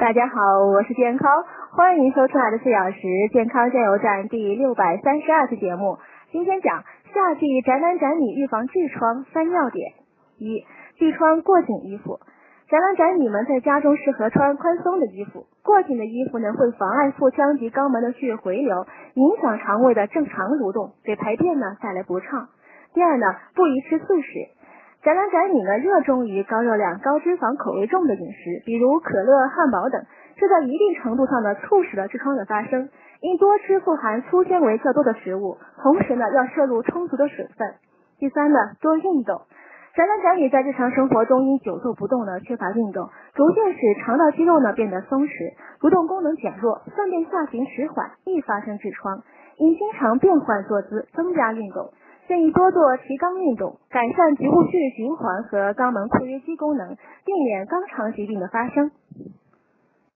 大家好，我是健康，欢迎收听我的四小时健康加油站第六百三十二期节目。今天讲夏季宅男宅女预防痔疮三要点：一、忌穿过紧衣服。宅男宅女们在家中适合穿宽松的衣服，过紧的衣服呢会妨碍腹腔及肛门的血液回流，影响肠胃的正常蠕动，给排便呢带来不畅。第二呢，不宜吃素食。宅男宅女呢热衷于高热量、高脂肪、口味重的饮食，比如可乐、汉堡等，这在一定程度上呢促使了痔疮的发生。应多吃富含粗纤维较多的食物，同时呢要摄入充足的水分。第三呢，多运动。宅男宅女在日常生活中因久坐不动呢，缺乏运动，逐渐使肠道肌肉呢变得松弛，蠕动功能减弱，粪便下行迟缓，易发生痔疮。应经常变换坐姿，增加运动。建议多做提肛运动，改善局部血液循环和肛门括约肌功能，避免肛肠疾病的发生。